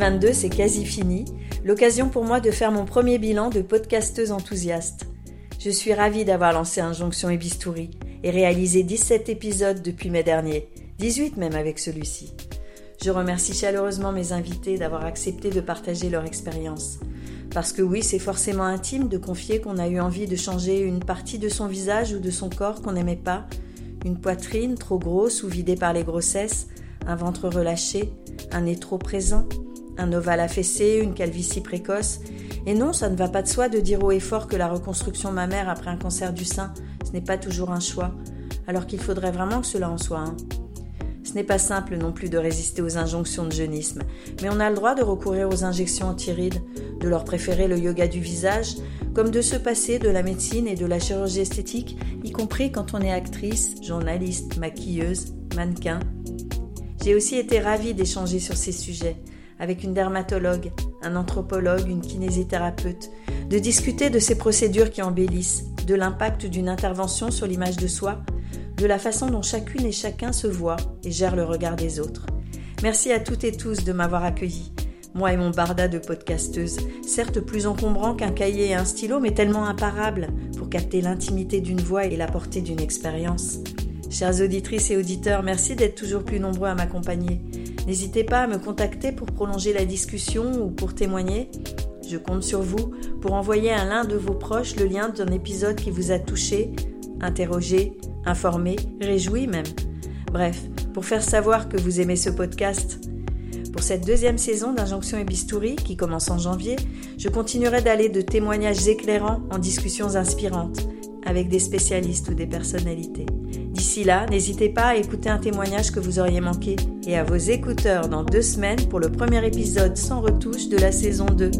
2022, c'est quasi fini. L'occasion pour moi de faire mon premier bilan de podcasteuse enthousiaste. Je suis ravie d'avoir lancé Injonction et Bistouri et réalisé 17 épisodes depuis mai dernier, 18 même avec celui-ci. Je remercie chaleureusement mes invités d'avoir accepté de partager leur expérience. Parce que oui, c'est forcément intime de confier qu'on a eu envie de changer une partie de son visage ou de son corps qu'on n'aimait pas, une poitrine trop grosse ou vidée par les grossesses, un ventre relâché, un nez trop présent, un ovale affaissé, une calvitie précoce. Et non, ça ne va pas de soi de dire haut et fort que la reconstruction mammaire après un cancer du sein, ce n'est pas toujours un choix, alors qu'il faudrait vraiment que cela en soit un. Ce n'est pas simple non plus de résister aux injonctions de jeunisme, mais on a le droit de recourir aux injections antirides, de leur préférer le yoga du visage, comme de se passer de la médecine et de la chirurgie esthétique, y compris quand on est actrice, journaliste, maquilleuse, mannequin. J'ai aussi été ravie d'échanger sur ces sujets avec une dermatologue, un anthropologue, une kinésithérapeute, de discuter de ces procédures qui embellissent, de l'impact d'une intervention sur l'image de soi, de la façon dont chacune et chacun se voit et gère le regard des autres. Merci à toutes et tous de m'avoir accueilli. Moi et mon barda de podcasteuse, certes plus encombrant qu'un cahier et un stylo, mais tellement imparable pour capter l'intimité d'une voix et la portée d'une expérience. Chères auditrices et auditeurs, merci d'être toujours plus nombreux à m'accompagner. N'hésitez pas à me contacter pour prolonger la discussion ou pour témoigner. Je compte sur vous pour envoyer à l'un de vos proches le lien d'un épisode qui vous a touché, interrogé, informé, réjoui même. Bref, pour faire savoir que vous aimez ce podcast. Pour cette deuxième saison d'Injonction et Bistouri, qui commence en janvier, je continuerai d'aller de témoignages éclairants en discussions inspirantes, avec des spécialistes ou des personnalités. D'ici là, n'hésitez pas à écouter un témoignage que vous auriez manqué et à vos écouteurs dans deux semaines pour le premier épisode sans retouche de la saison 2.